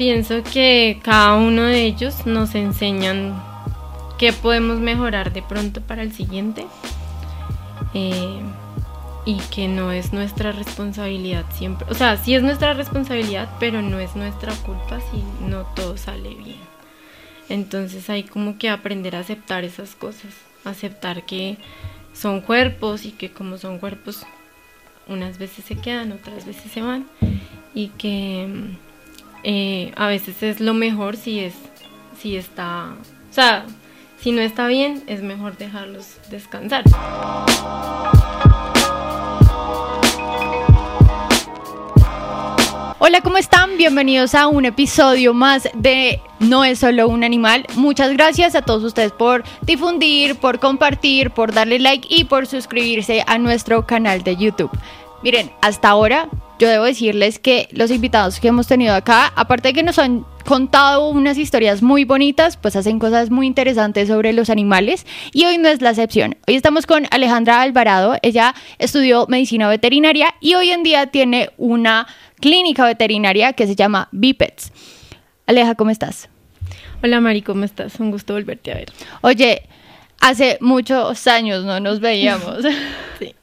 pienso que cada uno de ellos nos enseñan qué podemos mejorar de pronto para el siguiente. Eh, y que no es nuestra responsabilidad siempre. O sea, sí es nuestra responsabilidad, pero no es nuestra culpa si no todo sale bien. Entonces hay como que aprender a aceptar esas cosas, aceptar que son cuerpos y que como son cuerpos, unas veces se quedan, otras veces se van y que eh, a veces es lo mejor si es, si está, o sea, si no está bien, es mejor dejarlos descansar. Hola, ¿cómo están? Bienvenidos a un episodio más de No es solo un animal. Muchas gracias a todos ustedes por difundir, por compartir, por darle like y por suscribirse a nuestro canal de YouTube. Miren, hasta ahora yo debo decirles que los invitados que hemos tenido acá, aparte de que nos han contado unas historias muy bonitas, pues hacen cosas muy interesantes sobre los animales y hoy no es la excepción. Hoy estamos con Alejandra Alvarado, ella estudió medicina veterinaria y hoy en día tiene una clínica veterinaria que se llama Bipets. Aleja, ¿cómo estás? Hola Mari, ¿cómo estás? Un gusto volverte a ver. Oye, hace muchos años no nos veíamos. Sí.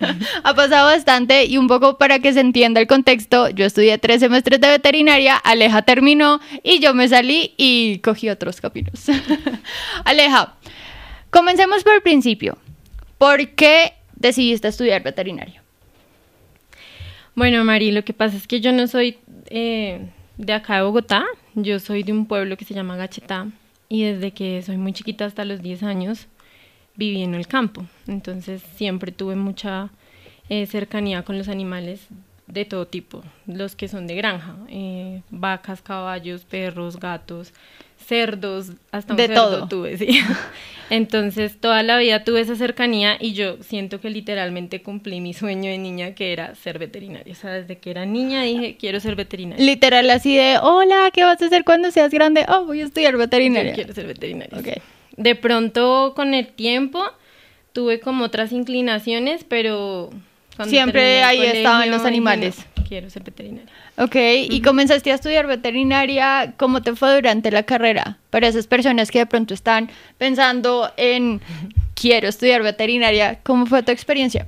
ha pasado bastante y un poco para que se entienda el contexto, yo estudié tres semestres de veterinaria, Aleja terminó y yo me salí y cogí otros caminos. Aleja, comencemos por el principio. ¿Por qué decidiste estudiar veterinario? Bueno, Mari, lo que pasa es que yo no soy eh, de acá de Bogotá, yo soy de un pueblo que se llama Gachetá y desde que soy muy chiquita hasta los 10 años viví en el campo, entonces siempre tuve mucha eh, cercanía con los animales de todo tipo, los que son de granja, eh, vacas, caballos, perros, gatos, cerdos, hasta un de cerdo todo. tuve, sí. Entonces toda la vida tuve esa cercanía y yo siento que literalmente cumplí mi sueño de niña que era ser veterinaria. O sea, desde que era niña dije, quiero ser veterinaria. Literal así de, hola, ¿qué vas a hacer cuando seas grande? Oh, voy a estudiar veterinaria. Yo quiero ser veterinaria. Ok. De pronto con el tiempo tuve como otras inclinaciones, pero... Siempre ahí colegio, estaban los animales. "No, quiero ser veterinaria. Ok, y comenzaste a estudiar veterinaria, ¿cómo te fue durante la carrera? Para esas personas que de pronto están pensando en quiero estudiar veterinaria, ¿cómo fue tu experiencia?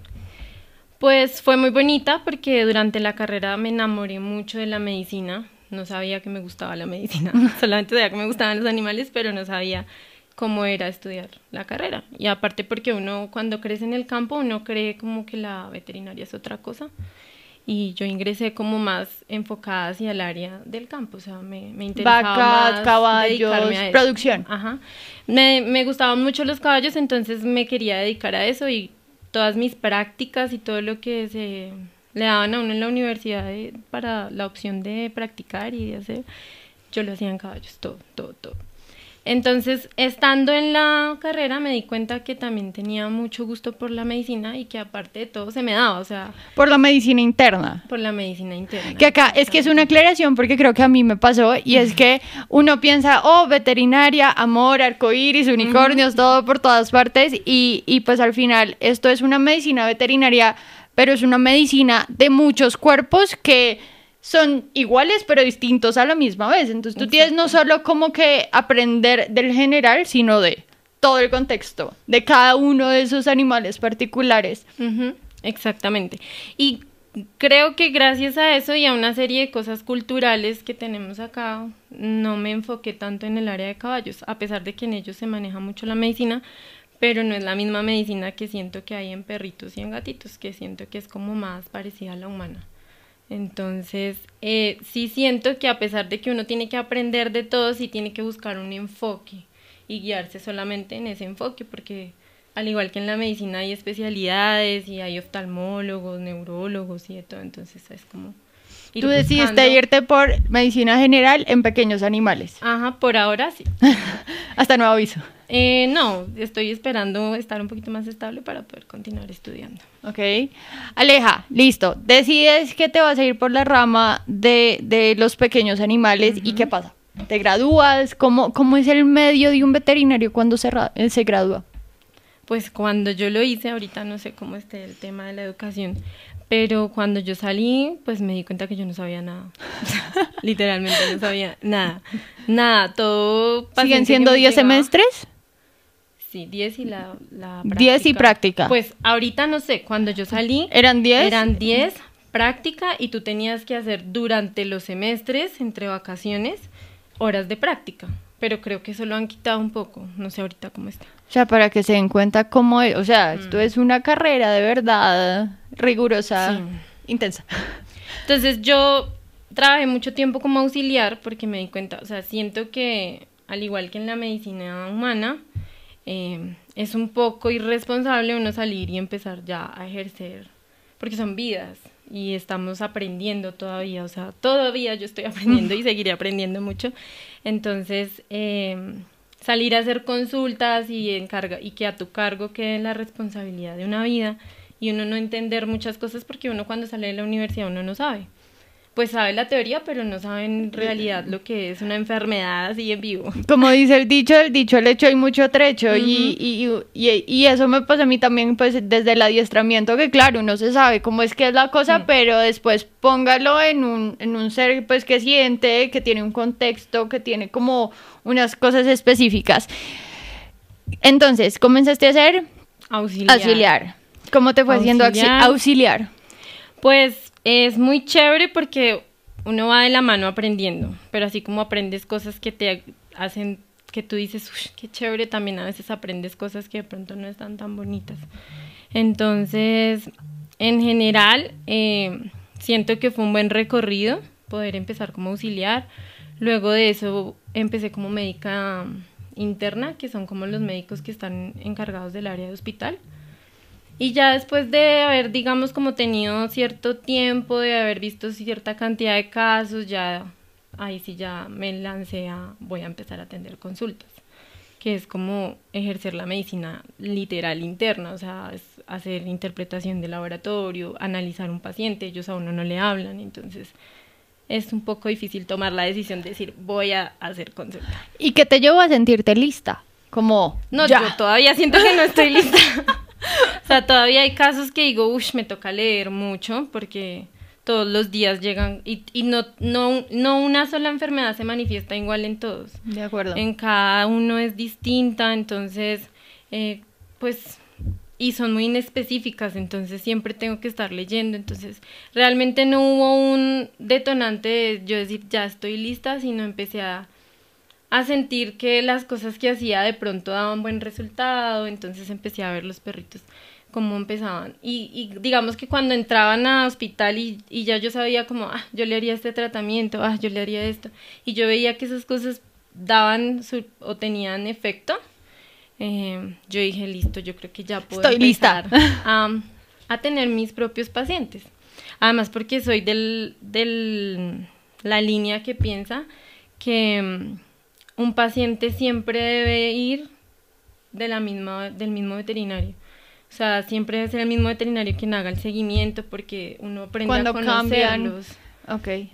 Pues fue muy bonita porque durante la carrera me enamoré mucho de la medicina. No sabía que me gustaba la medicina, solamente sabía que me gustaban los animales, pero no sabía cómo era estudiar la carrera. Y aparte porque uno cuando crece en el campo, uno cree como que la veterinaria es otra cosa. Y yo ingresé como más enfocada hacia el área del campo, o sea, me, me interesaba Vacas, más caballos, a producción. Ajá. Me, me gustaban mucho los caballos, entonces me quería dedicar a eso y todas mis prácticas y todo lo que se le daban a uno en la universidad de- para la opción de practicar y de hacer, yo lo hacía en caballos, todo, todo, todo. Entonces, estando en la carrera me di cuenta que también tenía mucho gusto por la medicina y que aparte de todo se me daba, o sea, Por la medicina interna. por la medicina interna. Que acá es que es una aclaración porque creo que a mí me pasó y es que uno piensa, oh, veterinaria, amor, arcoíris, unicornios, todo por todas partes y, y pues al final esto es una medicina veterinaria, pero es una medicina de muchos cuerpos que son iguales pero distintos a la misma vez. Entonces tú tienes no solo como que aprender del general, sino de todo el contexto, de cada uno de esos animales particulares. Exactamente. Y creo que gracias a eso y a una serie de cosas culturales que tenemos acá, no me enfoqué tanto en el área de caballos, a pesar de que en ellos se maneja mucho la medicina, pero no es la misma medicina que siento que hay en perritos y en gatitos, que siento que es como más parecida a la humana. Entonces, eh, sí siento que a pesar de que uno tiene que aprender de todo, sí tiene que buscar un enfoque y guiarse solamente en ese enfoque, porque al igual que en la medicina hay especialidades y hay oftalmólogos, neurólogos y de todo, entonces es como... Tú decidiste buscando. irte por medicina general en pequeños animales. Ajá, por ahora sí. Hasta nuevo aviso. Eh, no, estoy esperando estar un poquito más estable para poder continuar estudiando. Ok. Aleja, listo. Decides que te vas a ir por la rama de, de los pequeños animales. ¿Y qué pasa? ¿Te gradúas? ¿Cómo, ¿Cómo es el medio de un veterinario cuando se, eh, se gradúa? Pues cuando yo lo hice, ahorita no sé cómo esté el tema de la educación, Pero cuando yo salí, pues me di cuenta que yo no sabía nada. Literalmente no sabía nada. Nada, todo... ¿Siguen siendo me 10 llegaba- semestres? Sí, 10 y la, la 10 y práctica. Pues ahorita no sé, cuando yo salí... ¿Eran 10? Eran 10 práctica y tú tenías que hacer durante los semestres, entre vacaciones, horas de práctica. Pero creo que eso lo han quitado un poco. No sé ahorita cómo está. O sea, para que se den cuenta cómo es. O sea, Mm. esto es una carrera de verdad rigurosa, Sí. intensa. Entonces yo trabajé mucho tiempo como auxiliar porque me di cuenta, o sea, siento que al igual que en la medicina humana, eh, es un poco irresponsable uno salir y empezar ya a ejercer, porque son vidas y estamos aprendiendo todavía, o sea, todavía yo estoy aprendiendo y seguiré aprendiendo mucho. Entonces, eh, salir a hacer consultas y, encarga, y que a tu cargo quede la responsabilidad de una vida y uno no entender muchas cosas porque uno cuando sale de la universidad uno no sabe. Pues sabe la teoría, pero no sabe en realidad lo que es una enfermedad así en vivo. Como dice el dicho, el dicho el hecho hay mucho trecho y, y, y, y eso me pasa a mí también pues desde el adiestramiento que claro, uno se sabe cómo es que es la cosa, pero después póngalo en un, en un ser pues que siente, que tiene un contexto, que tiene como unas cosas específicas. Entonces, comenzaste a ser Auxiliar. auxiliar. ¿Cómo te fue siendo auxi- Auxiliar. Pues es muy chévere porque uno va de la mano aprendiendo, pero así como aprendes cosas que te hacen que tú dices, "Ush, qué chévere, también a veces aprendes cosas que de pronto no están tan bonitas. Entonces, en general, eh, siento que fue un buen recorrido poder empezar como auxiliar. Luego de eso empecé como médica interna, que son como los médicos que están encargados del área de hospital. Y ya después de haber, digamos, como tenido cierto tiempo, de haber visto cierta cantidad de casos, ya ahí sí ya me lancé a, voy a empezar a atender consultas, que es como ejercer la medicina literal interna, o sea, es hacer interpretación de laboratorio, analizar un paciente, ellos a uno no le hablan, entonces es un poco difícil tomar la decisión de decir, voy a hacer consulta. ¿Y qué te llevó a sentirte lista? Como, No, ya. yo todavía siento que no estoy lista. o sea, todavía hay casos que digo, uff, me toca leer mucho porque todos los días llegan y, y no, no, no una sola enfermedad se manifiesta igual en todos. De acuerdo. En cada uno es distinta, entonces, eh, pues, y son muy inespecíficas, entonces siempre tengo que estar leyendo, entonces realmente no hubo un detonante de yo decir, ya estoy lista, sino empecé a, a sentir que las cosas que hacía de pronto daban buen resultado, entonces empecé a ver los perritos cómo empezaban. Y, y digamos que cuando entraban a hospital y, y ya yo sabía como, ah, yo le haría este tratamiento, ah, yo le haría esto, y yo veía que esas cosas daban su, o tenían efecto, eh, yo dije, listo, yo creo que ya puedo Estoy lista. empezar a, a tener mis propios pacientes. Además, porque soy del, del la línea que piensa que un paciente siempre debe ir de la misma, del mismo veterinario. O sea, siempre debe ser el mismo veterinario quien haga el seguimiento porque uno aprende Cuando a cambian. conocerlos.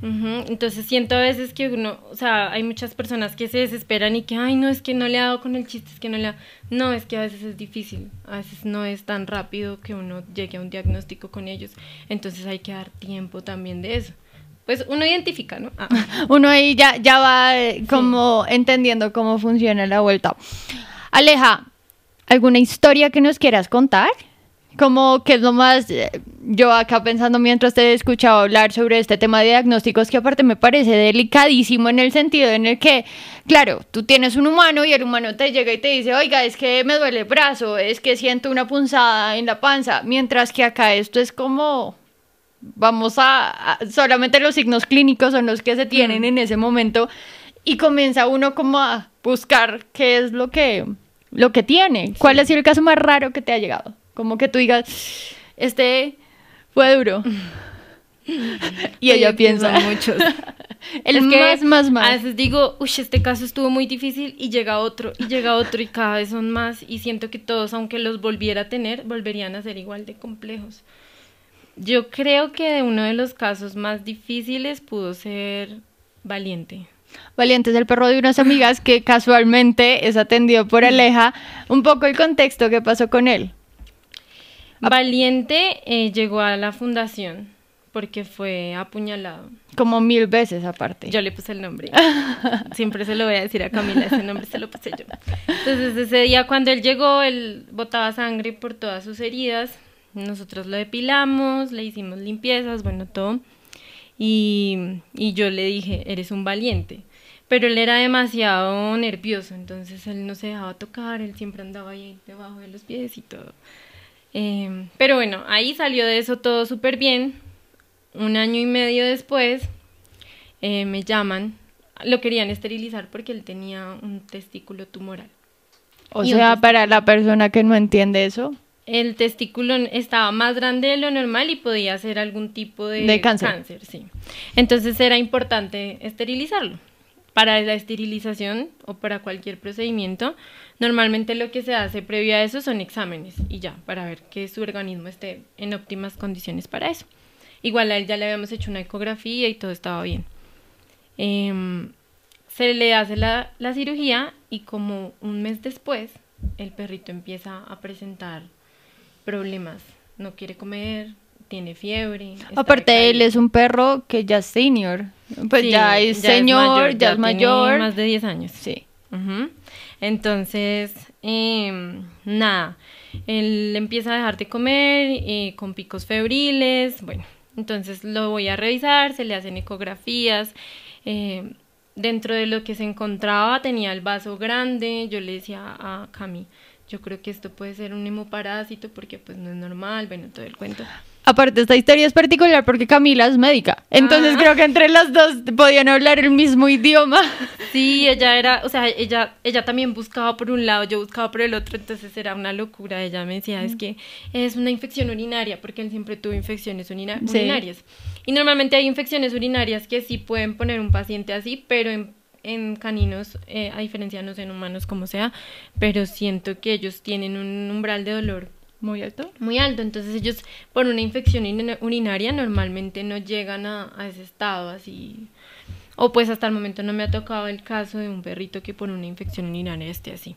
Ujú, Entonces siento a veces que uno, o sea, hay muchas personas que se desesperan y que, ay, no, es que no le ha dado con el chiste, es que no le ha... No, es que a veces es difícil, a veces no es tan rápido que uno llegue a un diagnóstico con ellos, entonces hay que dar tiempo también de eso. Pues uno identifica, ¿no? Ah. Uno ahí ya, ya va eh, como entendiendo cómo funciona la vuelta. Aleja, ¿alguna historia que nos quieras contar? Como que es lo más, eh, yo acá pensando mientras te he escuchado hablar sobre este tema de diagnósticos, que aparte me parece delicadísimo en el sentido en el que, claro, tú tienes un humano y el humano te llega y te dice, oiga, es que me duele el brazo, es que siento una punzada en la panza, mientras que acá esto es como, vamos a, a- solamente los signos clínicos son los que se tienen Mm. en ese momento y comienza uno como a buscar qué es lo que lo que tiene. ¿Cuál ha sido el caso más raro que te ha llegado? Como que tú digas, este fue duro. y ella piensa, muchos. el Es que más, más, A más. veces digo, uy, este caso estuvo muy difícil y llega otro, y llega otro, y cada vez son más, y siento que todos, aunque los volviera a tener, volverían a ser igual de complejos. Yo creo que uno de los casos más difíciles pudo ser Valiente. Valiente es el perro de unas amigas que casualmente es atendido por Aleja. Un poco el contexto que pasó con él. Valiente eh, llegó a la fundación porque fue apuñalado. Como mil veces aparte. Yo le puse el nombre. Siempre se lo voy a decir a Camila, ese nombre se lo puse yo. Entonces ese día cuando él llegó, él botaba sangre por todas sus heridas. Nosotros lo depilamos, le hicimos limpiezas, bueno, todo. Y, y yo le dije, eres un valiente. Pero él era demasiado nervioso, entonces él no se dejaba tocar, él siempre andaba ahí debajo de los pies y todo. Eh, pero bueno, ahí salió de eso todo súper bien un año y medio después eh, me llaman, lo querían esterilizar porque él tenía un testículo tumoral. O sea, para la persona que no entiende eso. El testículo estaba más grande de lo normal y podía ser algún tipo de, cáncer. sí. Entonces era importante esterilizarlo. Para la esterilización o para cualquier procedimiento, normalmente lo que se hace previo a eso son exámenes y ya, para ver que su organismo esté en óptimas condiciones para eso. Igual a él ya le habíamos hecho una ecografía y todo estaba bien. Em, se le hace la, cirugía y como un mes después el perrito empieza a presentar problemas. No quiere comer, tiene fiebre. Aparte, él es un perro que ya es senior. Pues ya es señor, ya, es mayor. más de 10 años. Sí. Entonces, em, nada, él empieza a dejar de comer eh, con picos febriles. Bueno, entonces lo voy a revisar, se le hacen ecografías. Eh, dentro de lo que se encontraba tenía el vaso grande. Yo le decía a Cami, yo creo que esto puede ser un hemoparásito porque pues no es normal, bueno, todo el cuento. Aparte, esta historia es particular porque Camila es médica. Entonces ah. creo que entre las dos podían hablar el mismo idioma. Sí, ella era, o sea, ella, ella también buscaba por un lado, yo buscaba por el otro, entonces era una locura. Ella me decía, es que es una infección urinaria, porque él siempre tuvo infecciones urinarias. Y normalmente hay infecciones urinarias que sí pueden poner un paciente así, pero en, en caninos, eh, a diferencia no sé en humanos como sea, pero siento que ellos tienen un umbral de dolor muy alto. Muy alto, entonces ellos por una infección urinaria normalmente no llegan a, ese estado así. O pues hasta el momento no me ha tocado el caso de un perrito que por una infección urinaria esté así.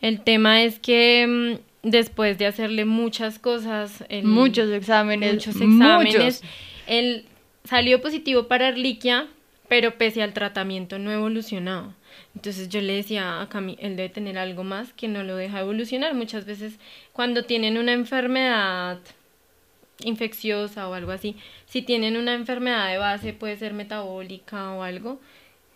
El tema es que mm, después de hacerle muchas cosas, muchos exámenes, muchos exámenes, él salió positivo para Arliquia, pero pese al tratamiento no evolucionaba. Entonces yo le decía a Cami, él debe tener algo más que no lo deja evolucionar. Muchas veces cuando tienen una enfermedad infecciosa o algo así, si tienen una enfermedad de base, puede ser metabólica o algo,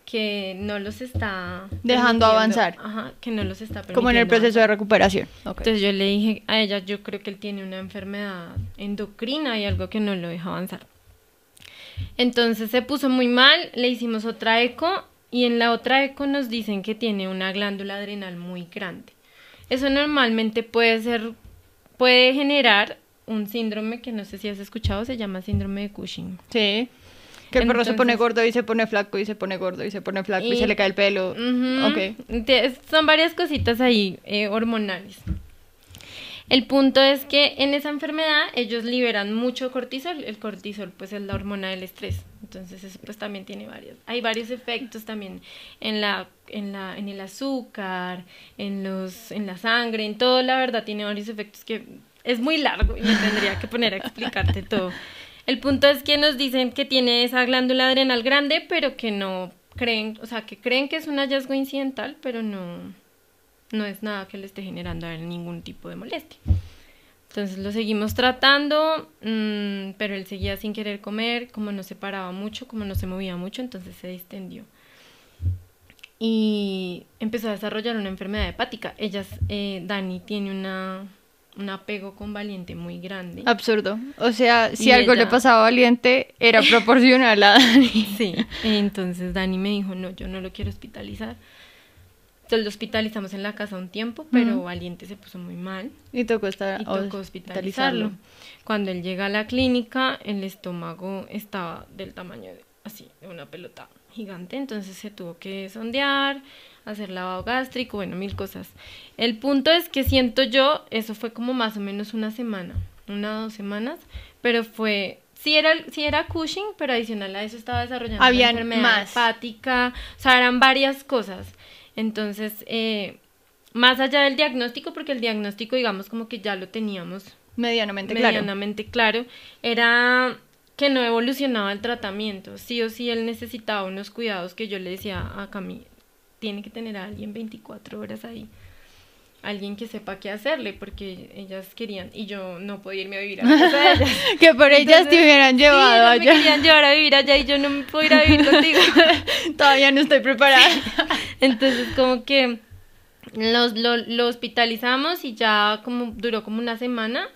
que no los está dejando avanzar. Ajá, que no los está Como en el proceso de recuperación. Entonces yo le dije a ella, yo creo que él tiene una enfermedad endocrina y algo que no lo deja avanzar. Entonces se puso muy mal, le hicimos otra eco y en la otra eco nos dicen que tiene una glándula adrenal muy grande. Eso normalmente puede ser, puede generar un síndrome que no sé si has escuchado, se llama síndrome de Cushing. Sí. Que el perro se pone gordo y se pone flaco y se pone gordo y se pone flaco y, se le cae el pelo. Son varias cositas ahí eh, hormonales. El punto es que en esa enfermedad ellos liberan mucho cortisol. El cortisol pues es la hormona del estrés. Entonces eso pues también tiene varios. Hay varios efectos también en la en la en el azúcar, en los en la sangre, en todo, la verdad tiene varios efectos que es muy largo y me tendría que poner a explicarte todo. El punto es que nos dicen que tiene esa glándula adrenal grande, pero que no creen, o sea, que creen que es un hallazgo incidental, pero no no es nada que le esté generando a él ningún tipo de molestia. Entonces lo seguimos tratando, mm, pero él seguía sin querer comer, como no se paraba mucho, como no se movía mucho, entonces se distendió. Y empezó a desarrollar una enfermedad hepática. Ella, eh, Dani, tiene una, un apego con Valiente muy grande. Absurdo. O sea, si algo le pasaba a Valiente, era proporcional a Dani. Sí, entonces Dani me dijo, no, yo no lo quiero hospitalizar lo hospitalizamos en la casa un tiempo, pero Valiente se puso muy mal. Y tocó, estar, hospitalizarlo. Cuando él llega a la clínica, el estómago estaba del tamaño de, así, de una pelota gigante, entonces se tuvo que sondear, hacer lavado gástrico, bueno, mil cosas. El punto es que siento yo, eso fue como más o menos una semana, una o dos semanas, pero fue sí era, sí era Cushing, pero adicional a eso estaba desarrollando una enfermedad más. hepática, o sea, eran varias cosas. Entonces, eh, más allá del diagnóstico, porque el diagnóstico, digamos, como que ya lo teníamos medianamente, claro. medianamente claro, era que no evolucionaba el tratamiento. Sí o sí él necesitaba unos cuidados que yo le decía a Cami, tiene que tener a alguien 24 horas ahí. Alguien que sepa qué hacerle, porque ellas querían, y yo no podía irme a vivir a la casa de ellas. que por ellas te hubieran Sí, llevado ellas me allá. querían llevar a vivir allá y yo no me puedo ir a vivir contigo. Todavía no estoy preparada. Entonces, como que los, lo, lo hospitalizamos y ya como duró como una semana.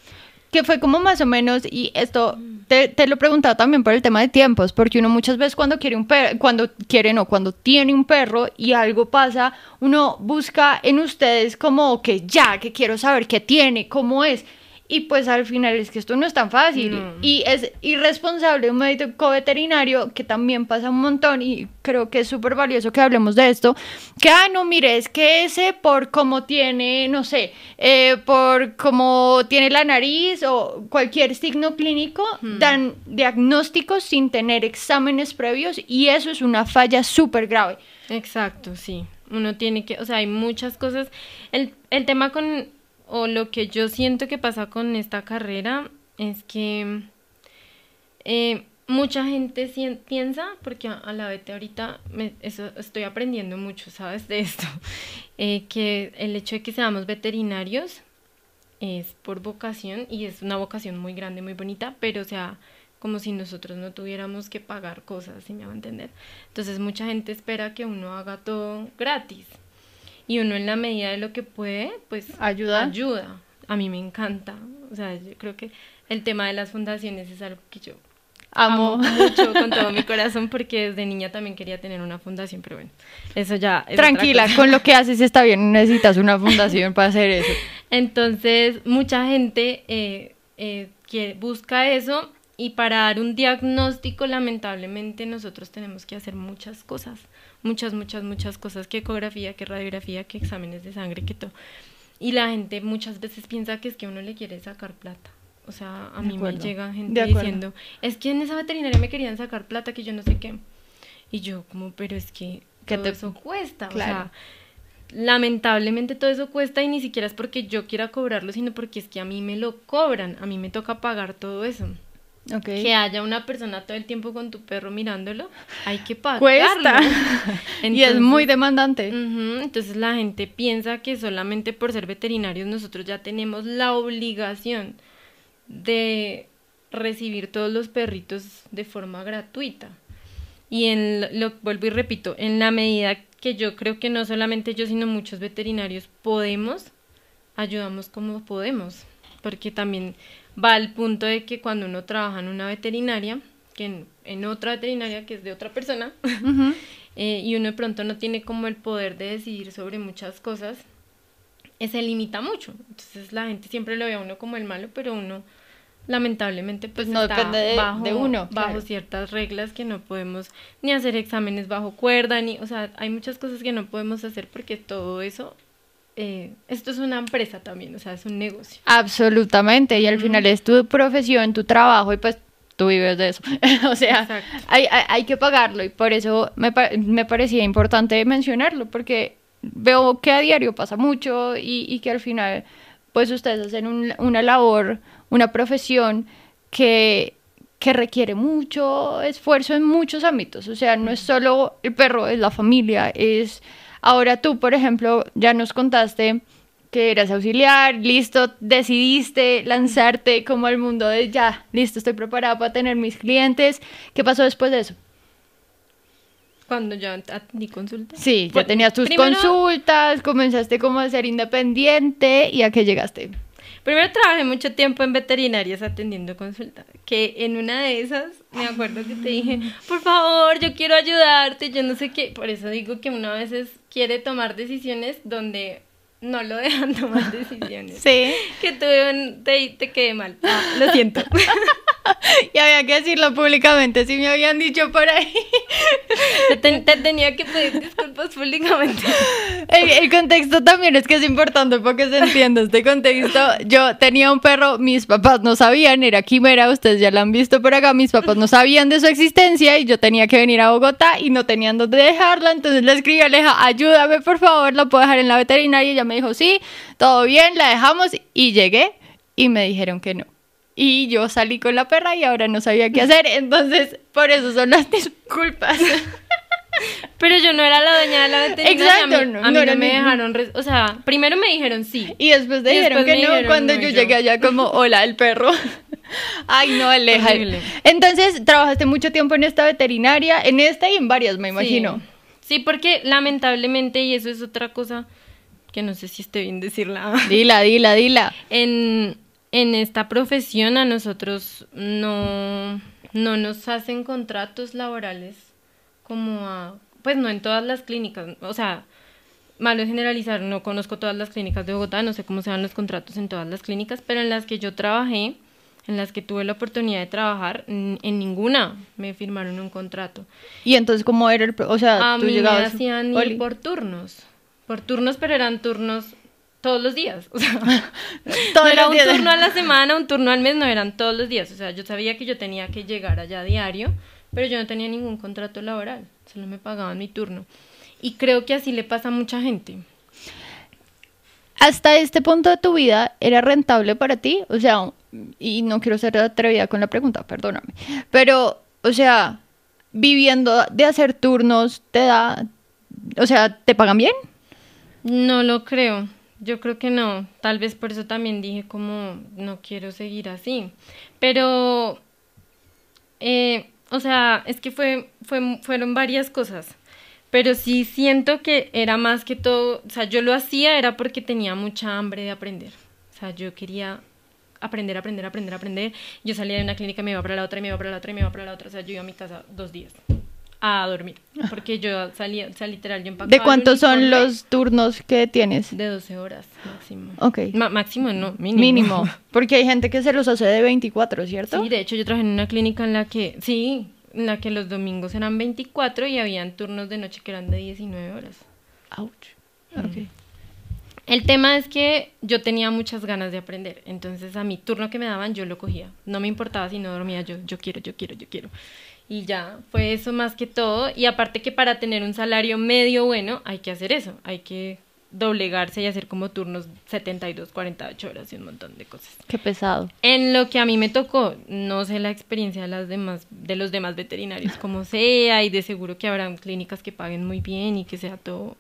Que fue como más o menos, y esto te, te lo he preguntado también por el tema de tiempos, porque uno muchas veces cuando quiere un perro, cuando quiere no, cuando tiene un perro y algo pasa, uno busca en ustedes como que ya, que quiero saber qué tiene, cómo es. Y pues al final es que esto no es tan fácil. No. Y es irresponsable un médico veterinario, que también pasa un montón, y creo que es súper valioso que hablemos de esto, que, ah, no, mire, es que ese por cómo tiene, no sé, eh, por cómo tiene la nariz o cualquier signo clínico, dan diagnósticos sin tener exámenes previos, y eso es una falla súper grave. Exacto, sí. Uno tiene que, o sea, hay muchas cosas. El, el tema con, o lo que yo siento que pasa con esta carrera es que eh, mucha gente piensa, porque a, a la vez ahorita me- eso, estoy aprendiendo mucho, ¿sabes? De esto, eh, que el hecho de que seamos veterinarios es por vocación y es una vocación muy grande, muy bonita, pero o sea, como si nosotros no tuviéramos que pagar cosas, si me va a entender. Entonces mucha gente espera que uno haga todo gratis y uno en la medida de lo que puede, pues Ayuda. ayuda. A mí me encanta, o sea, yo creo que el tema de las fundaciones es algo que yo Amo. amo mucho con todo mi corazón porque desde niña también quería tener una fundación, pero bueno, eso ya es Tranquila, con lo que haces está bien, necesitas una fundación para hacer eso. Entonces, mucha gente eh, eh, quiere- busca eso y para dar un diagnóstico, lamentablemente, nosotros tenemos que hacer muchas cosas, muchas, muchas, muchas cosas, que ecografía, que radiografía, que exámenes de sangre, que todo. Y la gente muchas veces piensa que es que uno le quiere sacar plata. O sea, a De mí me llega gente diciendo, es que en esa veterinaria me querían sacar plata, que yo no sé qué. Y yo como, pero es que Que todo te- eso cuesta. Claro. O sea, lamentablemente todo eso cuesta y ni siquiera es porque yo quiera cobrarlo, sino porque es que a mí me lo cobran, a mí me toca pagar todo eso. Que haya una persona todo el tiempo con tu perro mirándolo, hay que pagarlo. Cuesta. y es muy demandante. Entonces la gente piensa que solamente por ser veterinarios nosotros ya tenemos la obligación de recibir todos los perritos de forma gratuita. Y en lo, lo- vuelvo y repito, en la medida que yo creo que no solamente yo, sino muchos veterinarios podemos, ayudamos como podemos. Porque también va al punto de que cuando uno trabaja en una veterinaria, que en, en otra veterinaria que es de otra persona, eh, y uno de pronto no tiene como el poder de decidir sobre muchas cosas, eh, se limita mucho. Entonces la gente siempre lo ve a uno como el malo, pero uno lamentablemente pues, Pues no está depende de- bajo, de uno, bajo claro. ciertas reglas que no podemos ni hacer exámenes bajo cuerda, ni, o sea, hay muchas cosas que no podemos hacer porque todo eso, eh, esto es una empresa también, o sea, es un negocio. Absolutamente. Y al final es tu profesión, tu trabajo y pues tú vives de eso. o sea, hay, hay, hay que pagarlo y por eso me, me parecía importante mencionarlo porque veo que a diario pasa mucho y, y que al final pues ustedes hacen un- una labor, una profesión que, que requiere mucho esfuerzo en muchos ámbitos. O sea, no es solo el perro, es la familia, es... Ahora tú, por ejemplo, ya nos contaste que eras auxiliar, listo, decidiste lanzarte como al mundo de ya, listo, estoy preparada para tener mis clientes. ¿Qué pasó después de eso? Cuando yo atendí consultas. Sí, ya tenías tus primero- consultas, comenzaste como a ser independiente y a qué llegaste. Primero trabajé mucho tiempo en veterinarias atendiendo consultas, que en una de esas me acuerdo que te dije, por favor, yo quiero ayudarte, yo no sé qué, por eso digo que una vez es- quiere tomar decisiones donde no lo dejan tomar decisiones. Sí. Que tuve un, te, te quedé mal, Ah, lo siento. Y había que decirlo públicamente, si me habían dicho por ahí. Te, ten- te tenía que pedir disculpas públicamente. El, el contexto también es que es importante para que se entienda este contexto. Yo tenía un perro, mis papás no sabían, era quimera, ustedes ya la han visto por acá, mis papás no sabían de su existencia y yo tenía que venir a Bogotá y no tenían dónde dejarla, entonces le escribí a Aleja, ayúdame por favor, la puedo dejar en la veterinaria y ella me dijo, sí, todo bien, la dejamos y llegué. y me dijeron que no. Y yo salí con la perra y ahora no sabía qué hacer, entonces por eso son las disculpas. Pero yo no era la dueña de la veterinaria. Exacto, a mí no, no, no me dejaron. res- O sea, primero me dijeron sí. Y después te dijeron después que no dijeron cuando no, yo llegué allá como, hola, el perro. Ay, no, Aleja. Entonces, trabajaste mucho tiempo en esta veterinaria, en esta y en varias, me imagino. Sí. Sí, porque lamentablemente, y eso es otra cosa que no sé si esté bien decirla. Dila, dila, dila. En, en esta profesión a nosotros no, no nos hacen contratos laborales como a, pues no en todas las clínicas, o sea, malo es generalizar, no conozco todas las clínicas de Bogotá, no sé cómo se dan los contratos en todas las clínicas, pero en las que yo trabajé, en las que tuve la oportunidad de trabajar, en ninguna me firmaron un contrato. Y entonces, ¿cómo era el... O sea, A tú mí me hacían ir por turnos, por turnos, pero eran turnos todos los días, o sea, no era un turno a la semana, un turno al mes, no eran todos los días. O sea, yo sabía que yo tenía que llegar allá a diario, pero yo no tenía ningún contrato laboral, solo me pagaban mi turno. Y creo que así le pasa a mucha gente. Hasta este punto de tu vida, ¿era rentable para ti? O sea, y no quiero ser atrevida con la pregunta, perdóname. Pero, o sea, viviendo de hacer turnos, ¿te da... O sea, ¿te pagan bien? No lo creo. Yo creo que no. Tal vez por eso también dije como no quiero seguir así. Pero, eh, o sea, es que fue, fue, fueron varias cosas. Pero sí siento que era más que todo, o sea, yo lo hacía era porque tenía mucha hambre de aprender. O sea, yo quería aprender, aprender, aprender, aprender. Yo salía de una clínica, me iba para la otra, me iba para la otra, me iba para la otra. O sea, yo iba a mi casa dos días a dormir. Porque yo salía, o sea, literal, yo empacaba ¿De cuántos son los turnos que tienes? De 12 horas máximo. Ok. Ma- máximo, no, mínimo. Mínimo. Porque hay gente que se los hace de 24, ¿cierto? Sí, de hecho yo trabajé en una clínica en la que, sí, en la que los domingos eran 24 y habían turnos de noche que eran de 19 horas. Ouch. Ok. El tema es que yo tenía muchas ganas de aprender, entonces a mi turno que me daban yo lo cogía. No me importaba si no dormía yo, yo quiero, yo quiero, yo quiero. Y ya, fue eso más que todo. Y aparte que para tener un salario medio bueno hay que hacer eso, hay que doblegarse y hacer como turnos 72, 48 horas y un montón de cosas. Qué pesado. En lo que a mí me tocó, no sé la experiencia de las demás, de los demás veterinarios como sea, y de seguro que habrán clínicas que paguen muy bien y que sea todo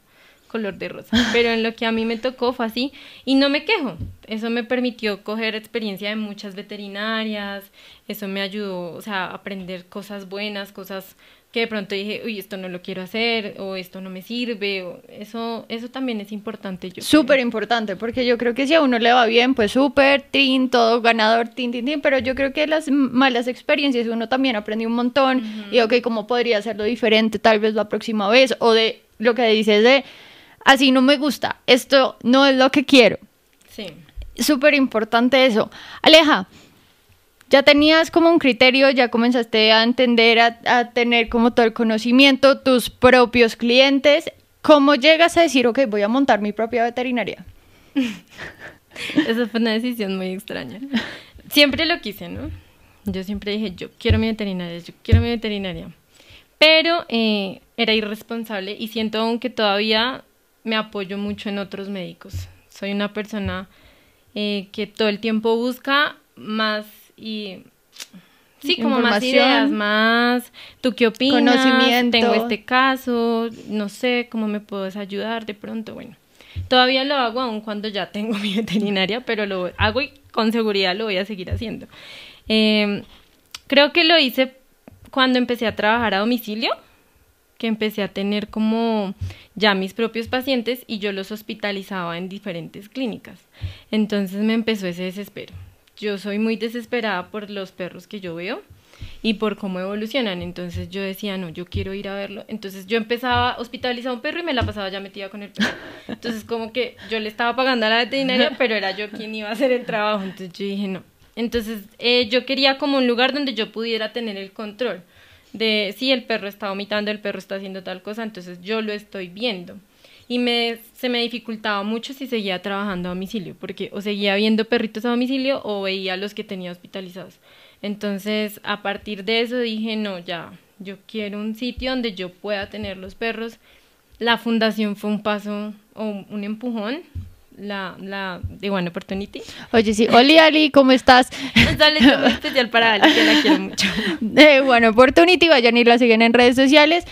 color de rosa. Pero en lo que a mí me tocó fue así, y no me quejo. Eso me permitió coger experiencia de muchas veterinarias, eso me ayudó, o sea, aprender cosas buenas, cosas que de pronto dije, uy, esto no lo quiero hacer, o esto no me sirve, o eso, eso también es importante. Yo. Súper importante, porque yo creo que si a uno le va bien, pues súper, tin, todo ganador, tin, tin, tin, pero yo creo que las malas experiencias uno también aprende un montón y ok, ¿cómo podría hacerlo diferente tal vez la próxima vez? O de lo que dices de, así no me gusta, esto no es lo que quiero. Sí. Súper importante eso. Aleja, ya tenías como un criterio, ya comenzaste a entender, a, a tener como todo el conocimiento, tus propios clientes. ¿Cómo llegas a decir, ok, voy a montar mi propia veterinaria? Esa fue una decisión muy extraña. Siempre lo quise, ¿no? Yo siempre dije, yo quiero mi veterinaria, yo quiero mi veterinaria. Pero eh, era irresponsable y siento aún que todavía me apoyo mucho en otros médicos. Soy una persona eh, que todo el tiempo busca más y... Sí, como más ideas, más tú qué opinas, Conocimiento. tengo este caso, no sé cómo me puedes ayudar de pronto, bueno. Todavía lo hago aún cuando ya tengo mi veterinaria, pero lo hago y con seguridad lo voy a seguir haciendo. Eh, creo que lo hice cuando empecé a trabajar a domicilio, que empecé a tener como ya mis propios pacientes y yo los hospitalizaba en diferentes clínicas. Entonces me empezó ese desespero. Yo soy muy desesperada por los perros que yo veo y por cómo evolucionan. Entonces yo decía, no, yo quiero ir a verlo. Entonces yo empezaba a hospitalizar a un perro y me la pasaba ya metida con el perro. Entonces como que yo le estaba pagando a la veterinaria, pero era yo quien iba a hacer el trabajo. Entonces yo dije, no. Entonces eh, yo quería como un lugar donde yo pudiera tener el control de si el perro está vomitando, el perro está haciendo tal cosa, entonces yo lo estoy viendo. Y se me dificultaba mucho si seguía trabajando a domicilio, porque o seguía viendo perritos a domicilio o veía los que tenía hospitalizados. Entonces, a partir de eso dije, no, ya, yo quiero un sitio donde yo pueda tener los perros. La fundación fue un paso o un empujón. La, la de One Opportunity. Oye, sí. Oli, Ali, ¿cómo estás? Un saludo muy especial para Ali, que la quiero mucho. De One Opportunity, vayan y la siguen en redes sociales.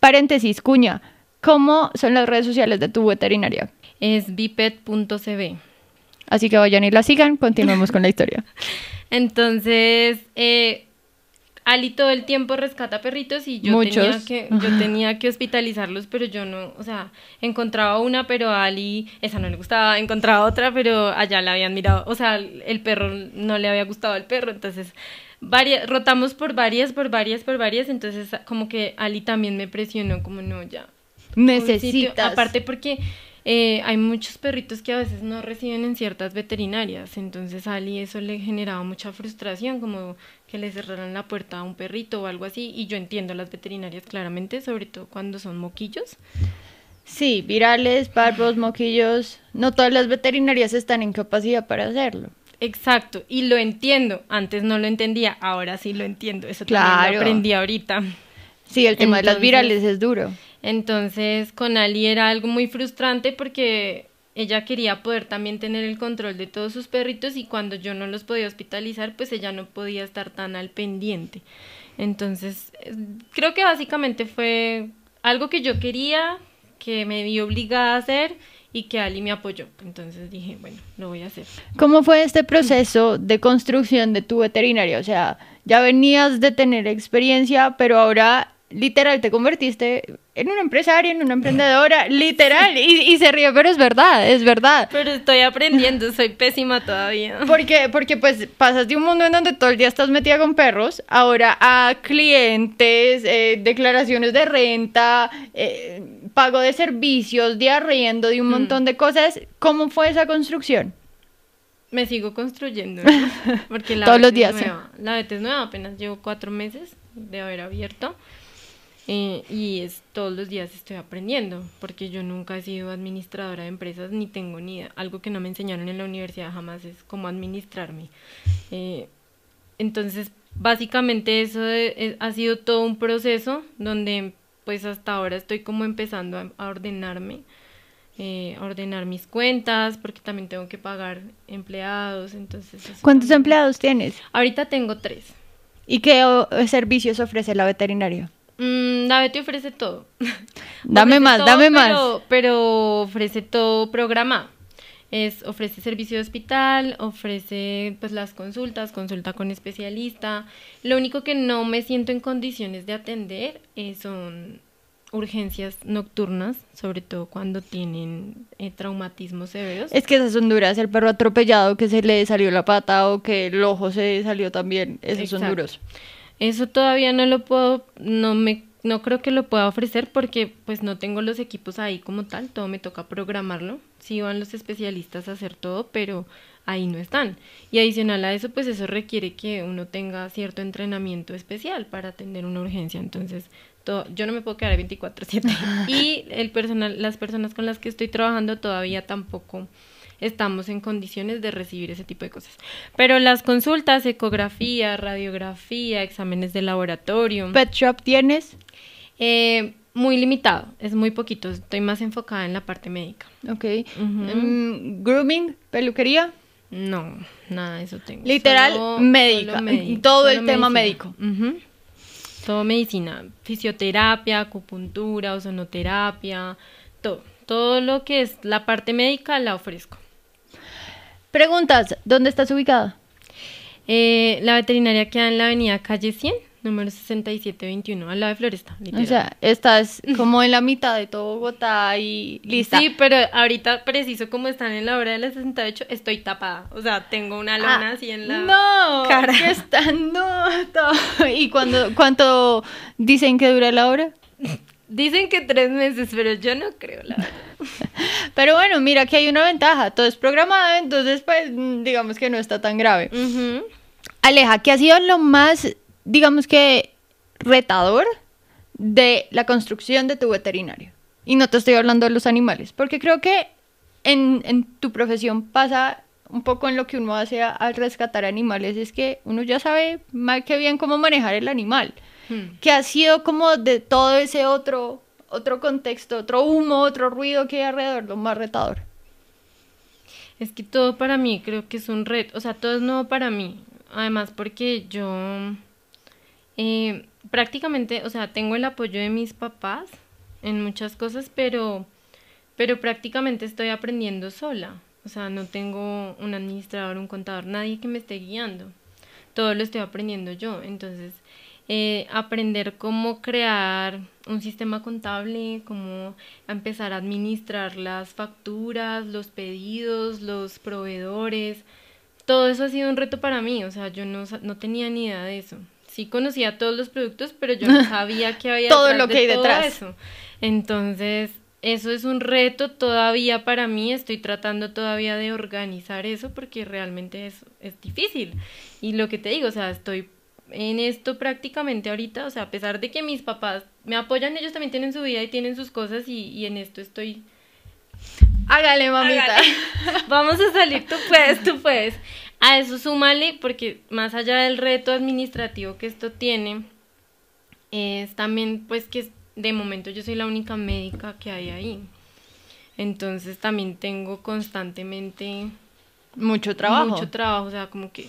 Paréntesis, cuña. ¿Cómo son las redes sociales de tu veterinaria? Es biped.cb. Así que vayan y la sigan, continuemos con la historia. Entonces, eh, Ali todo el tiempo rescata perritos y yo tenía que yo tenía que hospitalizarlos, pero yo no, o sea, encontraba una, pero a Ali esa no le gustaba, encontraba otra, pero allá la habían mirado, o sea, el perro no le había gustado al perro, entonces varias rotamos por varias, por varias, por varias, entonces como que Ali también me presionó como no ya. Necesitas. Aparte porque eh, hay muchos perritos que a veces no reciben en ciertas veterinarias, entonces a Ali eso le generaba mucha frustración, como que le cerraran la puerta a un perrito o algo así, y yo entiendo las veterinarias claramente, sobre todo cuando son moquillos. Sí, virales, parvos, moquillos. No todas las veterinarias están en capacidad para hacerlo. Exacto, y lo entiendo, antes no lo entendía, ahora sí lo entiendo, eso también lo aprendí ahorita. Sí, el tema de las virales es duro. Entonces, con Ali era algo muy frustrante porque ella quería poder también tener el control de todos sus perritos y cuando yo no los podía hospitalizar, pues ella no podía estar tan al pendiente. Entonces, eh, creo que básicamente fue algo que yo quería, que me vi obligada a hacer y que Ali me apoyó. Entonces dije, bueno, lo voy a hacer. ¿Cómo fue este proceso de construcción de tu veterinaria? O sea, ya venías de tener experiencia, pero ahora literal te convertiste en una empresaria, en una emprendedora, literal. Y, y se ríe, pero es verdad, es verdad. Pero estoy aprendiendo, soy pésima todavía. Porque, porque pues pasas de un mundo en donde todo el día estás metida con perros, ahora a clientes, eh, declaraciones de renta, eh, pago de servicios, de arriendo, de un Mm. montón de cosas. ¿Cómo fue esa construcción? Me sigo construyendo, ¿no? porque la Todos los días, sí. nueva. La vet es nueva, apenas llevo cuatro meses de haber abierto. Eh, y es todos los días estoy aprendiendo, porque yo nunca he sido administradora de empresas ni tengo ni idea. Algo que no me enseñaron en la universidad jamás es cómo administrarme. Eh, entonces, básicamente eso de- eh, ha sido todo un proceso donde pues hasta ahora estoy como empezando a, a ordenarme, eh, a ordenar mis cuentas, porque también tengo que pagar empleados, entonces... ¿Cuántos empleados tienes? Ahorita tengo tres. ¿Y qué servicios ofrece la veterinaria? Mm, la Betty ofrece todo. Dame Ofrece más, todo, dame más. pero- Pero ofrece todo programado. Es, ofrece servicio de hospital, ofrece pues las consultas, consulta con especialista. Lo único que no me siento en condiciones de atender eh, son urgencias nocturnas, sobre todo cuando tienen eh, traumatismos severos. Es que esas son duras, el perro atropellado que se le salió la pata o que el ojo se salió también, esos son duros. Eso todavía no lo puedo, no me, no creo que lo pueda ofrecer porque pues no tengo los equipos ahí como tal, todo me toca programarlo. Sí van los especialistas a hacer todo, pero ahí no están. Y adicional a eso, pues eso requiere que uno tenga cierto entrenamiento especial para atender una urgencia. Entonces, todo, yo no me puedo quedar 24/7. y el personal, las personas con las que estoy trabajando todavía tampoco estamos en condiciones de recibir ese tipo de cosas. Pero las consultas, ecografía, radiografía, exámenes de laboratorio, ¿Pet shop tienes? eh, muy limitado, es muy poquito, estoy más enfocada en la parte médica. Ok. Mm, grooming, peluquería. No, nada de eso tengo. Literal, médica, todo el tema. Ujú. Todo medicina, fisioterapia, acupuntura, ozonoterapia, todo. Todo lo que es la parte médica la ofrezco. Preguntas, ¿dónde estás ubicada? Eh, la veterinaria queda en la avenida Calle 100, número 6721, al lado de Floresta, literal. O sea, estás como en la mitad de todo Bogotá y lista. Sí, pero ahorita preciso como están en la hora de las 68, estoy tapada. O sea, tengo una lona Ah, así en la no, cara. que está, no, ¿Y cuando, cuánto dicen que dura la hora? Dicen que tres meses, pero yo no creo, la verdad. Pero bueno, mira que hay una ventaja, todo es programado, entonces pues mm, digamos que no está tan grave. Ujú. Aleja, ¿qué ha sido lo más, digamos que, retador de la construcción de tu veterinario? Y no te estoy hablando de los animales, porque creo que en, en tu profesión pasa un poco en lo que uno hace al rescatar animales, es que uno ya sabe más que bien cómo manejar el animal. Hmm. Que ha sido como de todo ese otro, otro contexto, otro humo, otro ruido que hay alrededor, lo más retador. Es que todo para mí creo que es un reto, o sea, todo es nuevo para mí. Además porque yo eh, prácticamente, o sea, tengo el apoyo de mis papás en muchas cosas, pero, pero prácticamente estoy aprendiendo sola. O sea, no tengo un administrador, un contador, nadie que me esté guiando. Todo lo estoy aprendiendo yo. Entonces, eh, aprender cómo crear un sistema contable, cómo empezar a administrar las facturas, los pedidos, los proveedores. Todo eso ha sido un reto para mí, o sea, yo no, no tenía ni idea de eso. Sí conocía todos los productos, pero yo no sabía que había todo lo que hay detrás. Eso. Entonces, eso es un reto todavía para mí, estoy tratando todavía de organizar eso porque realmente es, es difícil. Y lo que te digo, o sea, estoy en esto prácticamente ahorita, o sea, a pesar de que mis papás me apoyan, ellos también tienen su vida y tienen sus cosas y, y en esto estoy... Hágale, mamita. Vamos a salir, tú puedes, tú puedes. A eso súmale, porque más allá del reto administrativo que esto tiene, es también pues que de momento yo soy la única médica que hay ahí. Entonces también tengo constantemente mucho trabajo. Mucho trabajo, o sea, como que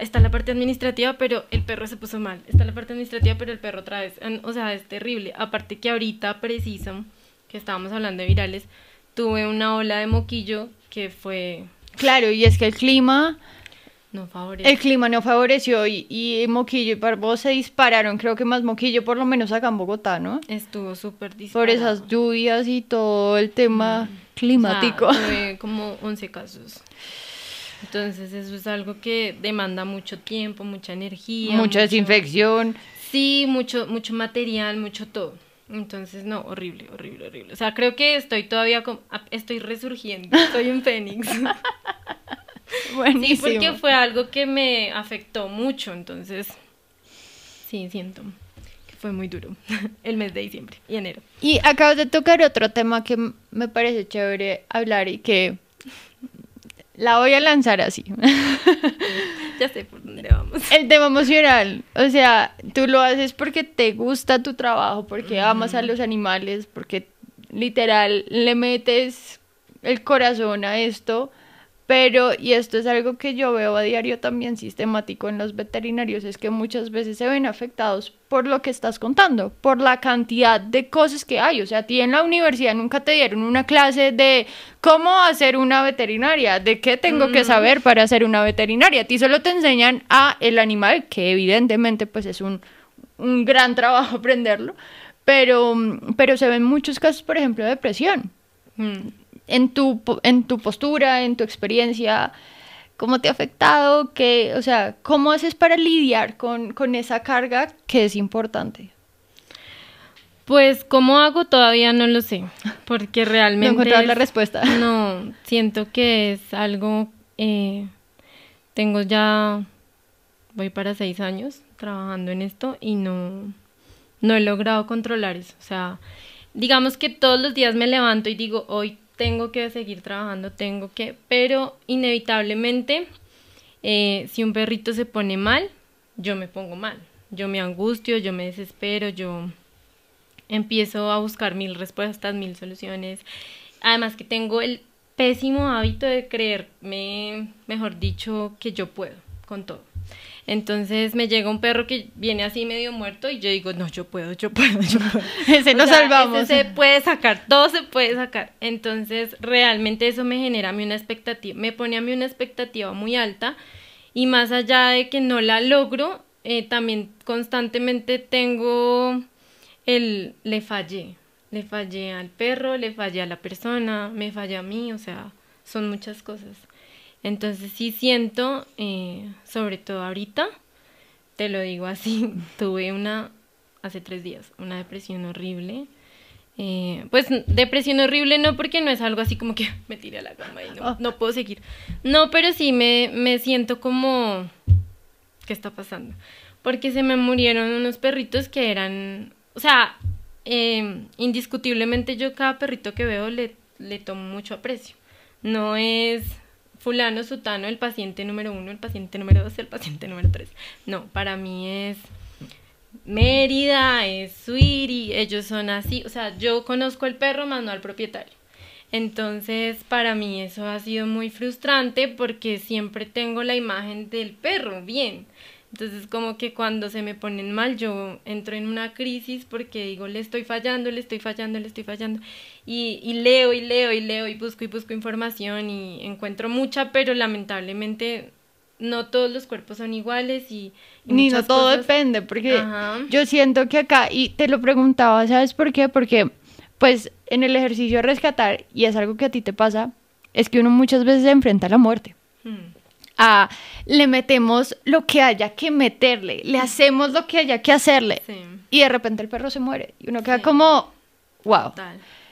está, la parte administrativa, pero el perro se puso mal. Está la parte administrativa, pero el perro otra vez. O sea, es terrible. Aparte que ahorita, preciso, que estábamos hablando de virales, tuve una ola de moquillo que fue... Claro, y es que el clima... No favoreció. El clima no favoreció y, y Moquillo y Parvo se dispararon, creo que más Moquillo por lo menos acá en Bogotá, ¿no? Estuvo súper disparado. Por esas lluvias y todo el tema mm. climático. O sea, como 11 casos. Entonces eso es algo que demanda mucho tiempo, mucha energía. Mucha desinfección. Sí, mucho, mucho material, mucho todo. Entonces, no, horrible, horrible, horrible. O sea, creo que estoy todavía, como, estoy resurgiendo, estoy en Fénix. Buenísimo. Sí, porque fue algo que me afectó mucho, entonces, sí, siento que fue muy duro el mes de diciembre y enero. Y acabas de tocar otro tema que me parece chévere hablar y que la voy a lanzar así. ya sé por dónde vamos. El tema emocional. O sea, tú lo haces porque te gusta tu trabajo, porque amas a los animales, porque literal le metes el corazón a esto. Pero, y esto es algo que yo veo a diario también sistemático en los veterinarios, es que muchas veces se ven afectados por lo que estás contando, por la cantidad de cosas que hay. O sea, a ti en la universidad nunca te dieron una clase de cómo hacer una veterinaria, de qué tengo que saber para hacer una veterinaria. A ti solo te enseñan a el animal, que evidentemente pues es un, un gran trabajo aprenderlo, pero, pero se ven muchos casos, por ejemplo, de depresión. Mm en tu, en tu postura, en tu experiencia, cómo te ha afectado, ¿Qué, o sea, cómo haces para lidiar con, con esa carga que es importante. Pues, ¿cómo hago? Todavía no lo sé, porque realmente... No la respuesta. No, siento que es algo... Eh, tengo ya... Voy para seis años trabajando en esto y no, no he logrado controlar eso. O sea, digamos que todos los días me levanto y digo, hoy tengo que seguir trabajando, tengo que, pero inevitablemente eh, si un perrito se pone mal, yo me pongo mal, yo me angustio, yo me desespero, yo empiezo a buscar mil respuestas, mil soluciones. Además que tengo el pésimo hábito de creerme, mejor dicho, que yo puedo con todo. Entonces me llega un perro que viene así medio muerto y yo digo, no, yo puedo, yo puedo, yo puedo. ese nos salvamos. Ese se puede sacar, todo se puede sacar. Entonces realmente eso me genera a mí una expectativa, me pone a mí una expectativa muy alta y más allá de que no la logro, eh, también constantemente tengo el le fallé, le fallé al perro, le fallé a la persona, me fallé a mí, o sea, son muchas cosas. Entonces sí siento, eh, sobre todo ahorita, te lo digo así, tuve una, hace tres días, una depresión horrible. Eh, pues depresión horrible no porque no es algo así como que me tiré a la cama y no, no puedo seguir. No, pero sí me, me siento como... ¿Qué está pasando? Porque se me murieron unos perritos que eran... O sea, eh, indiscutiblemente yo cada perrito que veo le, le tomo mucho aprecio. No es fulano, sutano, el paciente número uno, el paciente número dos, el paciente número tres. No, para mí es Mérida, es Suiri, ellos son así, o sea, yo conozco el perro más no al propietario. Entonces, para mí eso ha sido muy frustrante porque siempre tengo la imagen del perro bien. Entonces, como que cuando se me ponen mal, yo entro en una crisis porque digo, le estoy fallando, le estoy fallando, le estoy fallando. Y, y leo y leo y leo y busco y busco información y encuentro mucha, pero lamentablemente no todos los cuerpos son iguales y, ni no todo depende, porque yo siento que acá, y te lo preguntaba, ¿sabes por qué? Porque pues en el ejercicio de rescatar, y es algo que a ti te pasa, es que uno muchas veces se enfrenta a la muerte. Hmm. A, le metemos lo que haya que meterle, le hacemos lo que haya que hacerle, y de repente el perro se muere, y uno queda como, wow.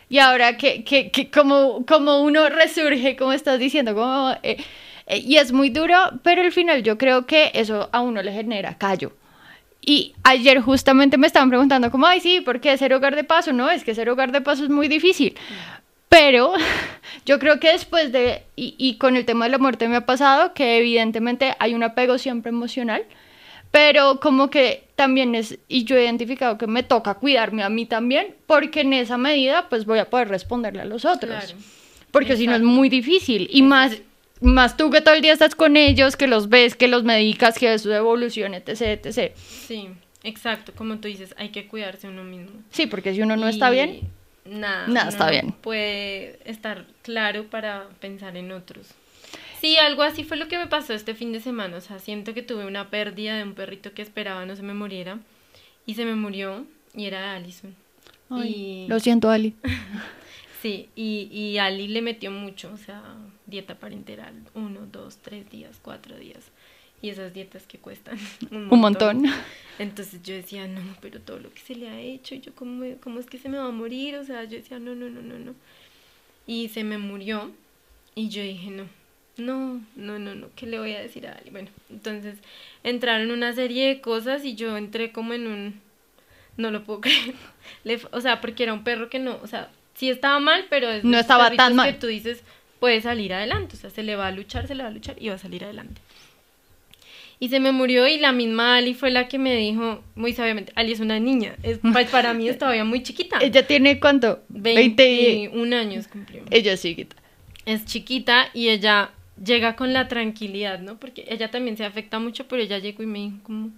Y ahora que, que, que, como, como uno resurge, como estás diciendo, como... Eh, eh, y es muy duro, pero al final yo creo que eso a uno le genera callo. Y ayer justamente me estaban preguntando como, ay, sí, ¿por qué ser hogar de paso? No, es que ser hogar de paso es muy difícil. Pero yo creo que después de, y, y, con el tema de la muerte me ha pasado, que evidentemente hay un apego siempre emocional, pero como que también es, y yo he identificado que me toca cuidarme a mí también, porque en esa medida pues voy a poder responderle a los otros. Porque si no es muy difícil. Y más más tú que todo el día estás con ellos, que los ves, que los medicas, que ves su evolución, etc, etc. Sí, exacto, como tú dices, hay que cuidarse uno mismo. Sí, porque si uno no está bien, nada, nada está bien. Puede estar claro para pensar en otros. Sí, algo así fue lo que me pasó este fin de semana, o sea, siento que tuve una pérdida de un perrito que esperaba no se me muriera y se me murió y era Allison. Ay, Lo siento, Ali. sí, y, y Ali le metió mucho, o sea, dieta parenteral, uno, dos, tres días, cuatro días. Y esas dietas que cuestan un montón. Entonces yo decía, no, pero todo lo que se le ha hecho, yo cómo, cómo es que se me va a morir, o sea, yo decía, no, no, no, no, no. Y se me murió y yo dije, no, no, no, no, no, ¿qué le voy a decir a Ali? Bueno, entonces entraron una serie de cosas y yo entré como en un, no lo puedo creer, o sea, porque era un perro que no, o sea, sí estaba mal, pero es no estaba tan mal. que tú dices, puede salir adelante, o sea, se le va a luchar, se le va a luchar y va a salir adelante. Y se me murió y la misma Ali fue la que me dijo muy sabiamente, Ali es una niña, es, pues, para mí es todavía muy chiquita. ¿Ella tiene cuánto? 21 años cumplió. Ella es chiquita. Es chiquita y ella llega con la tranquilidad, ¿no? Porque ella también se afecta mucho, pero ella llegó y me dijo como,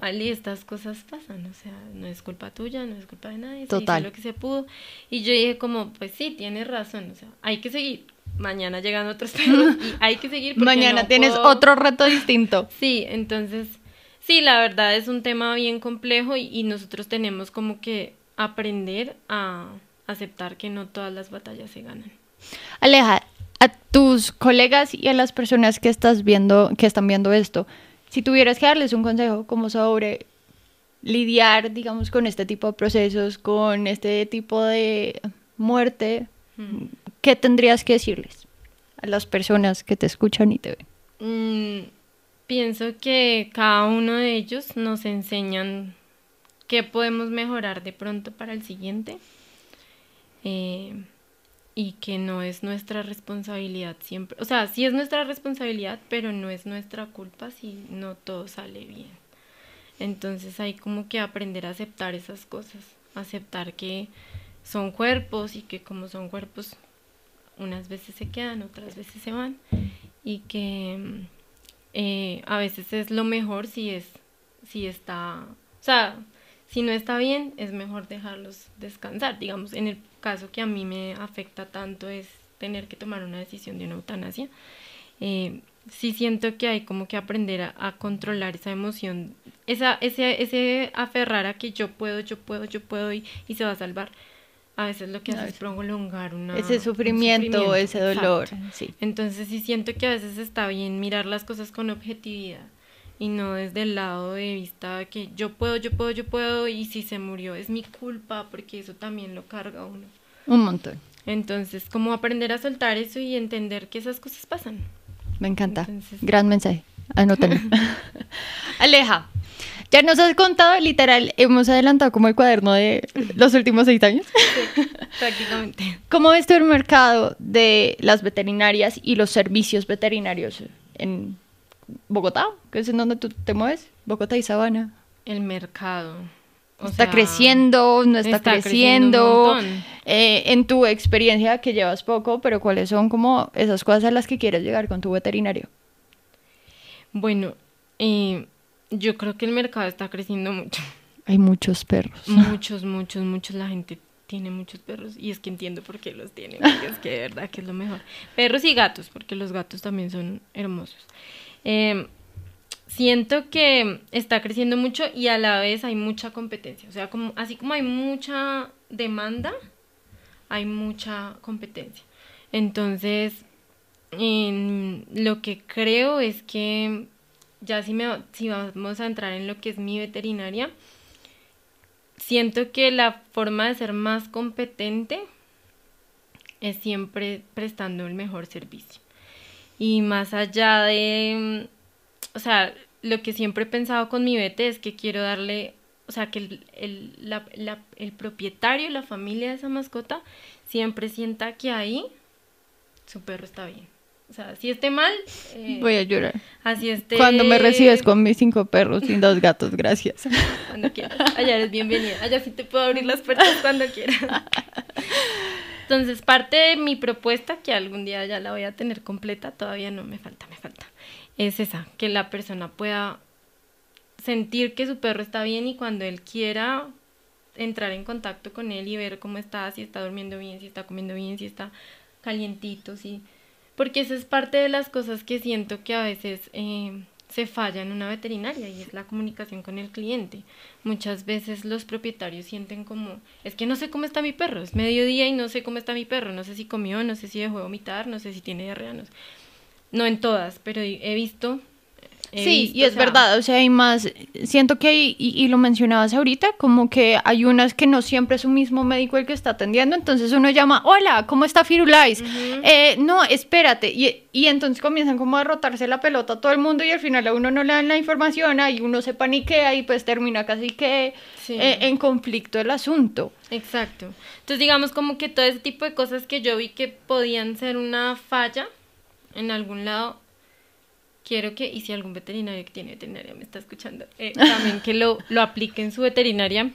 Ali, estas cosas pasan, o sea, no es culpa tuya, no es culpa de nadie, Total. lo que se pudo. Y yo dije como, pues sí, tienes razón, o sea, hay que seguir. Mañana llegan otros perros y hay que seguir. Mañana tienes otro reto distinto. sí, entonces, sí, la verdad es un tema bien complejo y, y nosotros tenemos como que aprender a aceptar que no todas las batallas se ganan. Aleja, a tus colegas y a las personas que estás viendo, que están viendo esto, si tuvieras que darles un consejo como sobre lidiar, digamos, con este tipo de procesos, con este tipo de muerte, ¿qué tendrías que decirles a las personas que te escuchan y te ven? Mm, pienso que cada uno de ellos nos enseñan qué podemos mejorar de pronto para el siguiente. Eh, y que no es nuestra responsabilidad siempre. O sea, sí es nuestra responsabilidad, pero no es nuestra culpa si no todo sale bien. Entonces hay como que aprender a aceptar esas cosas, aceptar que son cuerpos y que como son cuerpos, unas veces se quedan, otras veces se van y que eh, a veces es lo mejor si es, si está, o sea, si no está bien, es mejor dejarlos descansar. Digamos, en el caso que a mí me afecta tanto es tener que tomar una decisión de una eutanasia. Eh, sí siento que hay como que aprender a, controlar esa emoción, esa, ese, ese aferrar a que yo puedo, yo puedo, yo puedo y, y se va a salvar. A veces lo que hace es prolongar una, ese sufrimiento, ese dolor. Sí. Entonces sí siento que a veces está bien mirar las cosas con objetividad y no desde el lado de vista que yo puedo, yo puedo, yo puedo y si se murió es mi culpa porque eso también lo carga uno. Un montón. Entonces, como aprender a soltar eso y entender que esas cosas pasan. Me encanta. Gran mensaje. Anótalo. Aleja, ya nos has contado, literal, hemos adelantado como el cuaderno de los últimos seis años. Sí, prácticamente. ¿Cómo ves tú el mercado de las veterinarias y los servicios veterinarios en Bogotá, que es en donde tú te mueves, Bogotá y Sabana. El mercado. O ¿Está sea, creciendo? ¿No está, está creciendo. Eh, en tu experiencia, que llevas poco, pero ¿cuáles son como esas cosas a las que quieres llegar con tu veterinario? Bueno, eh, yo creo que el mercado está creciendo mucho. Hay muchos perros. Muchos, muchos, muchos. La gente tiene muchos perros y es que entiendo por qué los tiene, porque es que de verdad que es lo mejor. Perros y gatos, porque los gatos también son hermosos. Eh, siento que está creciendo mucho y a la vez hay mucha competencia. O sea, como, así como hay mucha demanda, hay mucha competencia. Entonces, en lo que creo es que ya si, me, si vamos a entrar en lo que es mi veterinaria, siento que la forma de ser más competente es siempre prestando el mejor servicio. Y más allá de, o sea, lo que siempre he pensado con mi vete es que quiero darle, o sea, que el, el, la- el propietario, la familia de esa mascota, siempre sienta que ahí su perro está bien. O sea, si esté mal, eh, Voy a llorar. así esté... Cuando me recibes con mis cinco perros y dos gatos, gracias. Cuando quieras. Allá eres bienvenida. Allá sí te puedo abrir las puertas cuando quieras. Entonces, parte de mi propuesta, que algún día ya la voy a tener completa, todavía no me falta, me falta, es esa, que la persona pueda sentir que su perro está bien y cuando él quiera entrar en contacto con él y ver cómo está, si está durmiendo bien, si está comiendo bien, si está calientito, si... Porque esa es parte de las cosas que siento que a veces eh, se falla en una veterinaria y es la comunicación con el cliente. Muchas veces los propietarios sienten como, es que no sé cómo está mi perro, es mediodía y no sé cómo está mi perro, no sé si comió, no sé si dejó de vomitar, no sé si tiene diarrea, no sé. No en todas, pero he visto... Sí, visto, y es o sea, verdad, o sea, hay más, siento que hay, y, y lo mencionabas ahorita, como que hay unas que no siempre es un mismo médico el que está atendiendo, entonces uno llama, hola, ¿cómo está Firulais? Eh, no, espérate, y, y entonces comienzan como a rotarse la pelota a todo el mundo y al final a uno no le dan la información, ahí uno se paniquea y pues termina casi que Sí. eh, en conflicto el asunto. Exacto. Entonces, digamos como que todo ese tipo de cosas que yo vi que podían ser una falla en algún lado, quiero que, y si algún veterinario que tiene veterinaria me está escuchando, eh, también que lo, lo aplique en su veterinaria.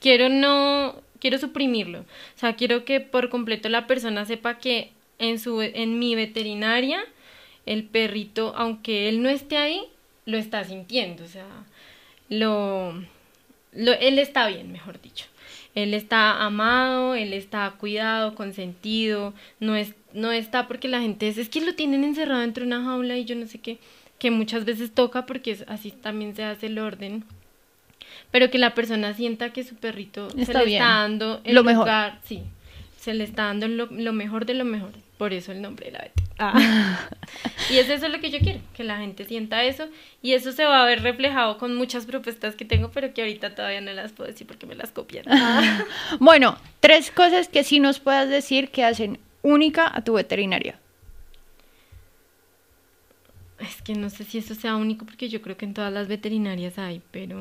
Quiero no, quiero suprimirlo. O sea, quiero que por completo la persona sepa que en, su, en mi veterinaria, el perrito, aunque él no esté ahí, lo está sintiendo. O sea, lo, lo, él está bien, mejor dicho. Él está amado, él está cuidado, consentido, no, es, no está porque la gente es, es que lo tienen encerrado dentro de una jaula y yo no sé qué, que muchas veces toca porque es, así también se hace el orden, pero que la persona sienta que su perrito se Está le bien. está dando el Lo mejor. lugar, sí, se le está dando lo, lo mejor de lo mejor, por eso el nombre de la Betty. Ah. y es eso lo que yo quiero, que la gente sienta eso y eso se va a ver reflejado con muchas propuestas que tengo, pero que ahorita todavía no las puedo decir porque me las copian. Ah. Bueno, tres cosas que sí nos puedas decir que hacen única a tu veterinaria. Es que no sé si eso sea único porque yo creo que en todas las veterinarias hay, pero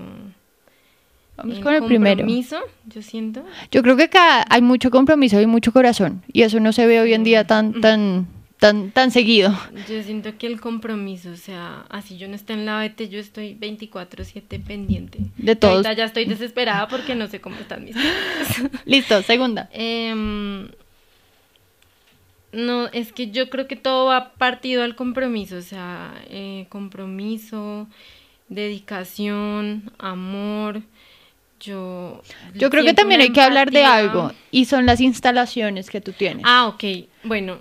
Vamos con el primero. compromiso, yo siento. Yo creo que acá hay mucho compromiso y mucho corazón y eso no se ve hoy en día tan tan tan tan seguido. Yo siento que el compromiso, o sea, así yo no esté en la VT, yo estoy 24/7 pendiente. De todos. Ahorita ya estoy desesperada porque no sé cómo están mis. Listo, segunda. Em, no, es que yo creo que todo va partido al compromiso, o sea, eh, compromiso, dedicación, amor. Yo, Yo creo que también hay que hablar de algo y son las instalaciones que tú tienes. Ah, ok, bueno,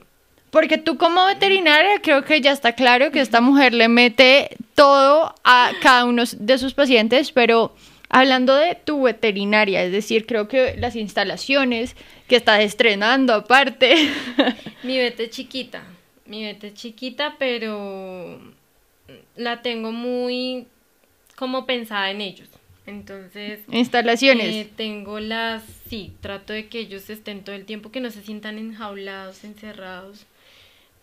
Porque tú como veterinaria creo que ya está claro que esta mujer le mete todo a cada uno de sus pacientes, pero hablando de tu veterinaria, es decir, creo que las instalaciones que estás estrenando aparte. mi vete es chiquita, mi vete es chiquita, pero la tengo muy como pensada en ellos. Entonces, instalaciones. Eh, tengo las, sí, trato de que ellos estén todo el tiempo, que no se sientan enjaulados, encerrados.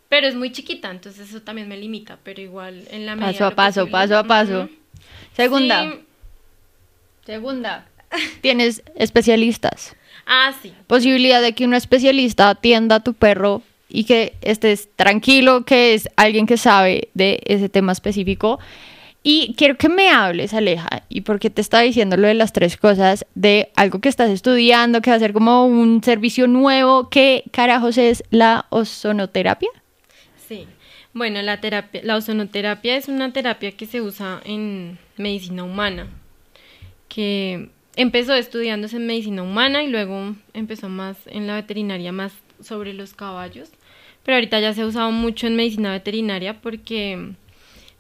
Pero es muy chiquita, entonces eso también me limita, pero igual en la medida paso a paso, posible. paso a paso. Segunda. Sí. Segunda. Tienes especialistas. Ah, sí. Posibilidad de que un especialista atienda a tu perro y que estés tranquilo, que es alguien que sabe de ese tema específico. Y quiero que me hables, Aleja, y porque te estaba diciendo lo de las tres cosas, de algo que estás estudiando, que va a ser como un servicio nuevo. ¿Qué carajos es la ozonoterapia? Sí. Bueno, la terapia, la ozonoterapia es una terapia que se usa en medicina humana, que empezó estudiándose en medicina humana y luego empezó más en la veterinaria, más sobre los caballos. Pero ahorita ya se ha usado mucho en medicina veterinaria porque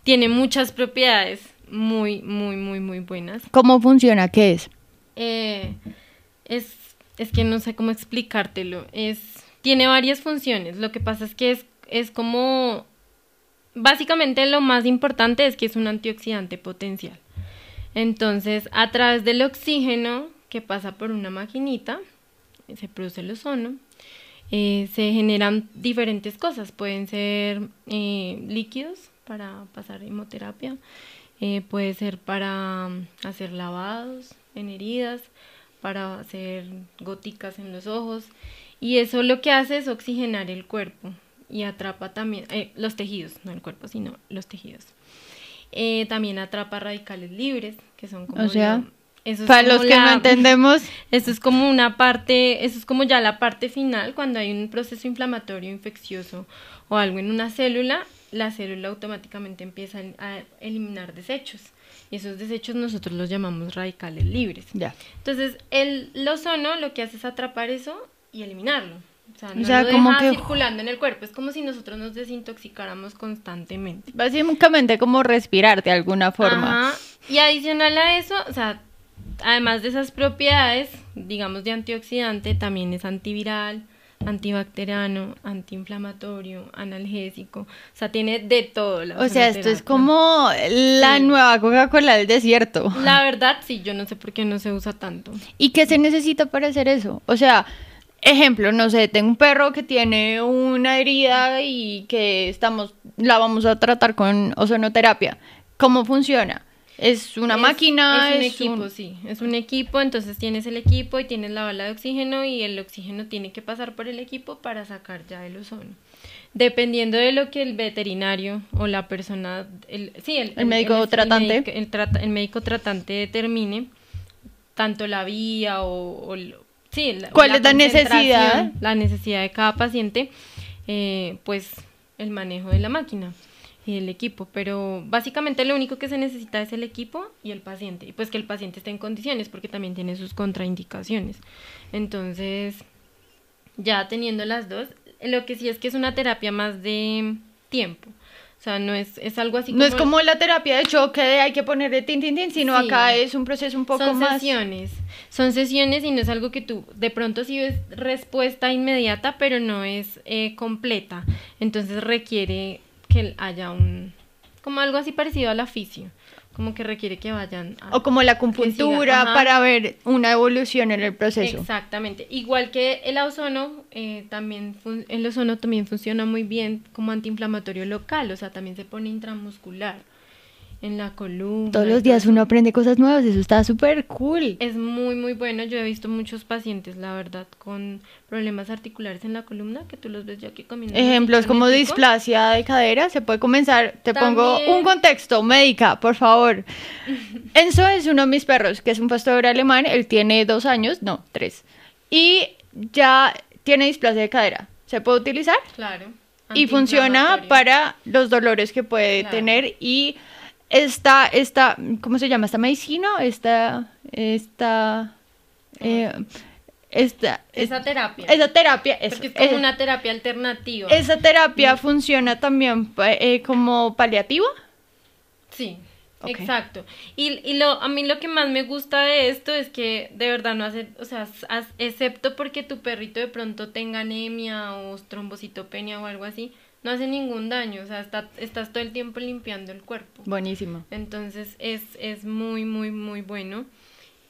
tiene muchas propiedades muy, muy, muy, muy buenas. ¿Cómo funciona? ¿Qué es? Eh, es, es que no sé cómo explicártelo. Es, tiene varias funciones. Lo que pasa es que es, es como... Básicamente lo más importante es que es un antioxidante potencial. Entonces, a través del oxígeno que pasa por una maquinita, se produce el ozono, eh, se generan diferentes cosas. Pueden ser eh, líquidos para pasar hemoterapia, eh, puede ser para mm, hacer lavados en heridas, para hacer góticas en los ojos. Y eso lo que hace es oxigenar el cuerpo y atrapa también los tejidos, no el cuerpo, sino los tejidos. También atrapa radicales libres, que son como... O sea, para los que no entendemos. Eso es como una parte, eso es como ya la parte final, cuando hay un proceso inflamatorio, infeccioso o algo en una célula, la célula automáticamente empieza a eliminar desechos. Y esos desechos nosotros los llamamos radicales libres. Ya. Entonces, el ozono lo que hace es atrapar eso y eliminarlo. O sea, no lo deja que... circulando en el cuerpo. Es como si nosotros nos desintoxicáramos constantemente. Básicamente como respirar de alguna forma. Y adicional a eso, o sea, además de esas propiedades, digamos, de antioxidante, también es antiviral, antibacteriano, antiinflamatorio, analgésico, o sea, tiene de todo. La o sea, esto es como la nueva Coca-Cola del desierto. La verdad, sí, yo no sé por qué no se usa tanto. ¿Y qué se necesita para hacer eso? O sea, ejemplo, no sé, tengo un perro que tiene una herida y que estamos, la vamos a tratar con ozonoterapia. ¿Cómo funciona? Es una máquina. Es un equipo, sí. Es un equipo, entonces tienes el equipo y tienes la bala de oxígeno y el oxígeno tiene que pasar por el equipo para sacar ya el ozono. Dependiendo de lo que el veterinario o la persona, el, sí, el, médico tratante. El, médico tratante determine tanto la vía o, sí, ¿Cuál es la necesidad? La necesidad de cada paciente, eh, pues el manejo de la máquina y el equipo, pero básicamente lo único que se necesita es el equipo y el paciente, y pues que el paciente esté en condiciones porque también tiene sus contraindicaciones. Entonces, ya teniendo las dos, lo que sí es que es una terapia más de tiempo. O sea, no es, es algo así como... No es como la terapia de choque de hay que ponerle tin, tin, tin, sino acá es un proceso un poco son más... Son sesiones, son sesiones y no es algo que tú, de pronto sí ves respuesta inmediata, pero no es eh, completa. Entonces requiere que haya un, como algo así parecido al oficio, como que requiere que vayan a, o como la acupuntura para ver una evolución en el proceso. Exactamente. Igual que el ozono eh, también el ozono también funciona muy bien como antiinflamatorio local o sea también se pone intramuscular en la columna. Todos los días uno aprende cosas nuevas, eso está súper cool. Es muy, muy bueno. Yo he visto muchos pacientes, la verdad, con problemas articulares en la columna, que tú los ves ya aquí comiendo. Ejemplos como displasia de cadera, se puede comenzar. Te pongo un contexto, médica, por favor. Enzo es uno de mis perros, que es un pastor alemán, él tiene dos años, no, tres. Y ya tiene displasia de cadera. ¿Se puede utilizar? Claro. Y funciona para los dolores que puede tener y esta, esta, ¿cómo se llama? ¿Esta medicina? Esta, esta, eh, esta, esa terapia. Esa terapia. Es, Porque es como una terapia alternativa. ¿Esa terapia funciona también eh, como paliativa? Sí, exacto. Y, y lo, a mí lo que más me gusta de esto es que de verdad no hace, o sea, excepto porque tu perrito de pronto tenga anemia o trombocitopenia o algo así, no hace ningún daño, o sea, está, estás todo el tiempo limpiando el cuerpo. Buenísimo. Entonces es, es muy, muy, muy bueno.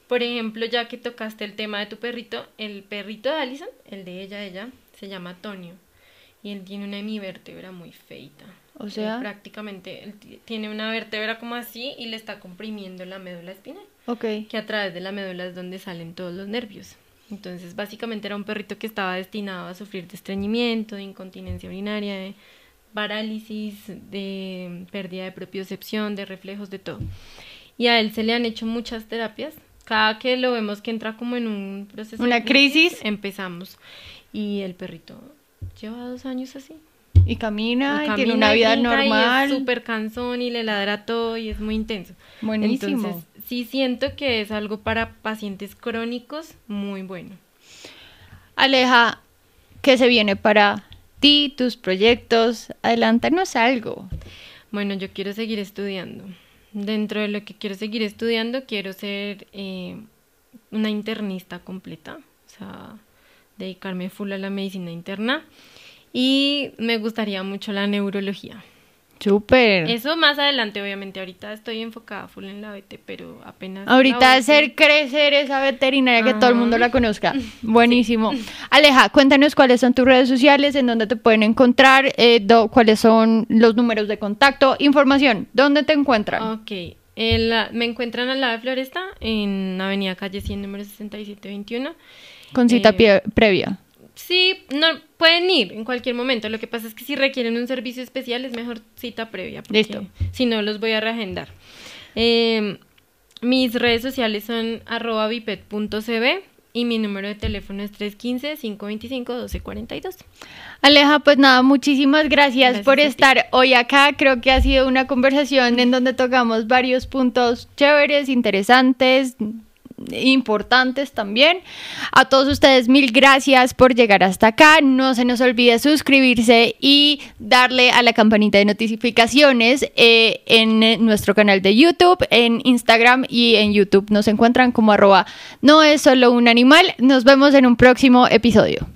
Por ejemplo, ya que tocaste el tema de tu perrito, el perrito de Allison, el de ella, ella, se llama Tonio. Y él tiene una hemivértebra muy feita. O sea. prácticamente él tiene una vértebra como así y le está comprimiendo la médula espinal. Ok. Que a través de la médula es donde salen todos los nervios. Entonces, básicamente era un perrito que estaba destinado a sufrir de estreñimiento, de incontinencia urinaria, de parálisis, de pérdida de propiocepción, de reflejos, de todo. Y a él se le han hecho muchas terapias. Cada que lo vemos que entra como en un proceso... Una de crisis. Empezamos. Y el perrito lleva dos años así. Y camina y, camina tiene una vida brinca y normal. es súper cansón y le ladra todo y es muy intenso. Buenísimo. Entonces, sí siento que es algo para pacientes crónicos muy bueno. Aleja, ¿qué se viene para ti, tus proyectos? Adelántanos algo. Bueno, yo quiero seguir estudiando. Dentro de lo que quiero seguir estudiando, quiero ser eh, una internista completa, o sea, dedicarme full a la medicina interna. Y me gustaría mucho la neurología. Súper. Eso más adelante, obviamente. Ahorita estoy enfocada full en la BT, pero apenas. Ahorita hacer crecer esa veterinaria que todo el mundo la conozca. Buenísimo. Aleja, cuéntanos cuáles son tus redes sociales, en dónde te pueden encontrar, eh, do- cuáles son los números de contacto, información, dónde te encuentran. Ok. El- me encuentran al lado de Floresta, en Avenida Calle 100, número 6721. Con cita eh, previa. Sí, no, pueden ir en cualquier momento. Lo que pasa es que si requieren un servicio especial es mejor cita previa. Listo. Si no, los voy a reagendar. Eh, mis redes sociales son arroba biped.cb y mi número de teléfono es 315-525-1242. Aleja, pues nada, muchísimas gracias, Gracias por estar hoy acá. Creo que ha sido una conversación en donde tocamos varios puntos chéveres, interesantes, importantes también. A todos ustedes, mil gracias por llegar hasta acá. No se nos olvide suscribirse y darle a la campanita de notificaciones eh, en nuestro canal de YouTube, en Instagram y en YouTube. Nos encuentran como arroba no es solo un animal. Nos vemos en un próximo episodio.